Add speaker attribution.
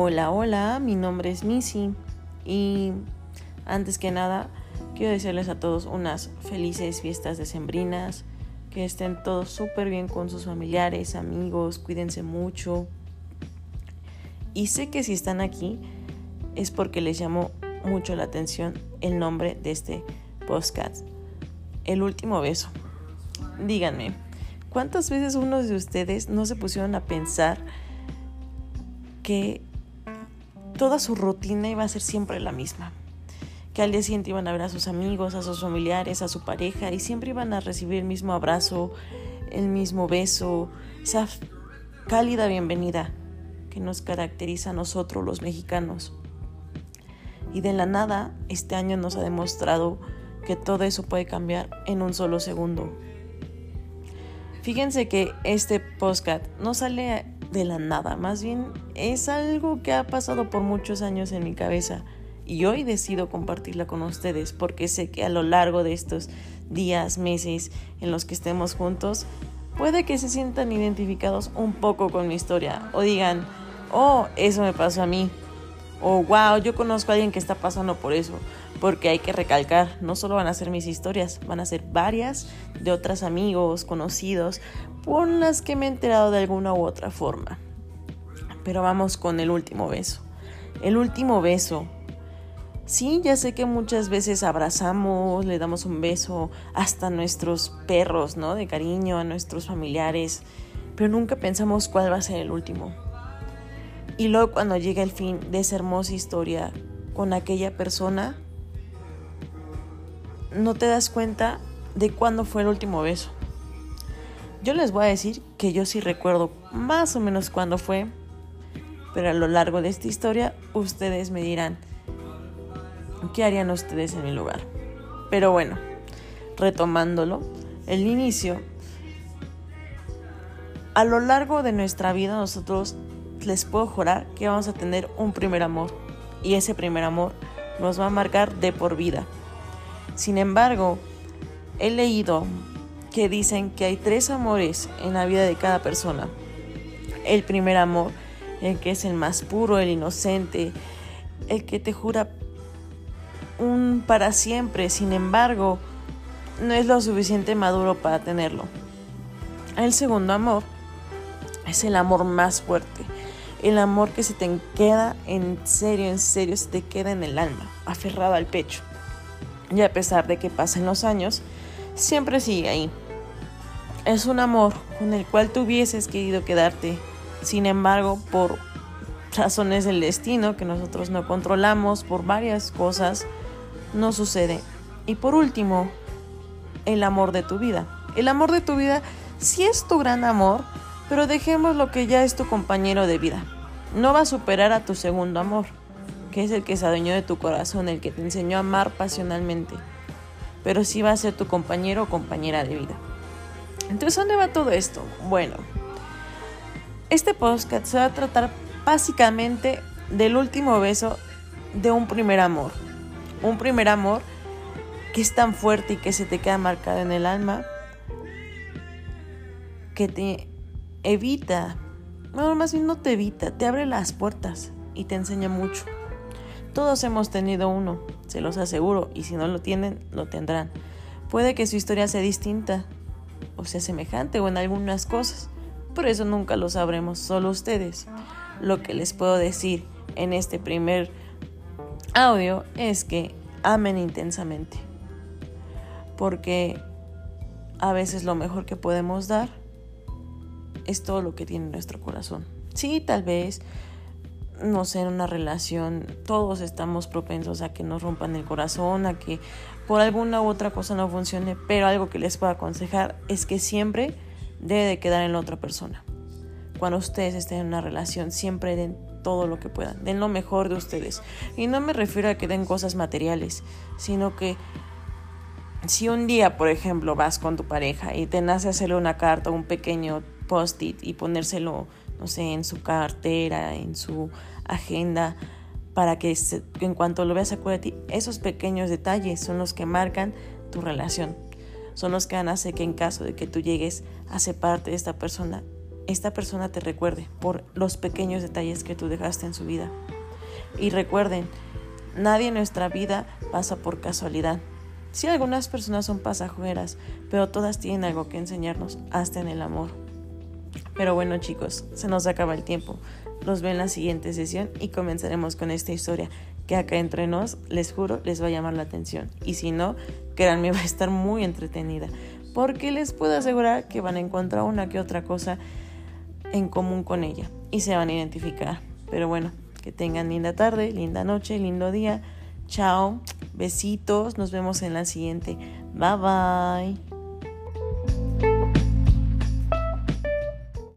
Speaker 1: Hola, hola, mi nombre es Missy y antes que nada quiero decirles a todos unas felices fiestas decembrinas, que estén todos súper bien con sus familiares, amigos, cuídense mucho. Y sé que si están aquí es porque les llamó mucho la atención el nombre de este podcast, El último beso. Díganme, ¿cuántas veces uno de ustedes no se pusieron a pensar que toda su rutina iba a ser siempre la misma. Que al día siguiente iban a ver a sus amigos, a sus familiares, a su pareja y siempre iban a recibir el mismo abrazo, el mismo beso, esa cálida bienvenida que nos caracteriza a nosotros los mexicanos. Y de la nada, este año nos ha demostrado que todo eso puede cambiar en un solo segundo. Fíjense que este postcat no sale de la nada, más bien es algo que ha pasado por muchos años en mi cabeza y hoy decido compartirla con ustedes porque sé que a lo largo de estos días, meses en los que estemos juntos, puede que se sientan identificados un poco con mi historia o digan, oh, eso me pasó a mí, o wow, yo conozco a alguien que está pasando por eso, porque hay que recalcar, no solo van a ser mis historias, van a ser varias de otros amigos, conocidos, por las que me he enterado de alguna u otra forma. Pero vamos con el último beso. El último beso. Sí, ya sé que muchas veces abrazamos, le damos un beso hasta a nuestros perros, ¿no? De cariño, a nuestros familiares, pero nunca pensamos cuál va a ser el último. Y luego cuando llega el fin de esa hermosa historia con aquella persona, no te das cuenta de cuándo fue el último beso. Yo les voy a decir que yo sí recuerdo más o menos cuándo fue, pero a lo largo de esta historia ustedes me dirán qué harían ustedes en mi lugar. Pero bueno, retomándolo, el inicio, a lo largo de nuestra vida nosotros les puedo jurar que vamos a tener un primer amor y ese primer amor nos va a marcar de por vida. Sin embargo, he leído que dicen que hay tres amores en la vida de cada persona. El primer amor, el que es el más puro, el inocente, el que te jura un para siempre, sin embargo, no es lo suficiente maduro para tenerlo. El segundo amor es el amor más fuerte, el amor que se te queda en serio, en serio, se te queda en el alma, aferrado al pecho. Y a pesar de que pasen los años, siempre sigue ahí. Es un amor con el cual tú hubieses querido quedarte. Sin embargo, por razones del destino que nosotros no controlamos, por varias cosas, no sucede. Y por último, el amor de tu vida. El amor de tu vida sí es tu gran amor, pero dejemos lo que ya es tu compañero de vida. No va a superar a tu segundo amor, que es el que se adueñó de tu corazón, el que te enseñó a amar pasionalmente pero sí va a ser tu compañero o compañera de vida. Entonces, ¿dónde va todo esto? Bueno, este podcast se va a tratar básicamente del último beso de un primer amor. Un primer amor que es tan fuerte y que se te queda marcado en el alma, que te evita, bueno, más bien no te evita, te abre las puertas y te enseña mucho. Todos hemos tenido uno, se los aseguro, y si no lo tienen, lo tendrán. Puede que su historia sea distinta, o sea semejante, o en algunas cosas. Por eso nunca lo sabremos, solo ustedes. Lo que les puedo decir en este primer audio es que amen intensamente. Porque a veces lo mejor que podemos dar es todo lo que tiene nuestro corazón. Sí, tal vez no sé, en una relación, todos estamos propensos a que nos rompan el corazón, a que por alguna u otra cosa no funcione, pero algo que les puedo aconsejar es que siempre debe de quedar en la otra persona. Cuando ustedes estén en una relación, siempre den todo lo que puedan, den lo mejor de ustedes. Y no me refiero a que den cosas materiales, sino que si un día, por ejemplo, vas con tu pareja y te nace hacerle una carta, un pequeño post-it y ponérselo no sé, en su cartera, en su agenda, para que en cuanto lo veas acuérdate. Esos pequeños detalles son los que marcan tu relación. Son los que van a hacer que en caso de que tú llegues a ser parte de esta persona, esta persona te recuerde por los pequeños detalles que tú dejaste en su vida. Y recuerden, nadie en nuestra vida pasa por casualidad. Sí, algunas personas son pasajeras, pero todas tienen algo que enseñarnos, hasta en el amor. Pero bueno chicos, se nos acaba el tiempo. Los veo en la siguiente sesión y comenzaremos con esta historia que acá entre nos, les juro, les va a llamar la atención. Y si no, créanme, va a estar muy entretenida. Porque les puedo asegurar que van a encontrar una que otra cosa en común con ella y se van a identificar. Pero bueno, que tengan linda tarde, linda noche, lindo día. Chao, besitos, nos vemos en la siguiente. Bye bye.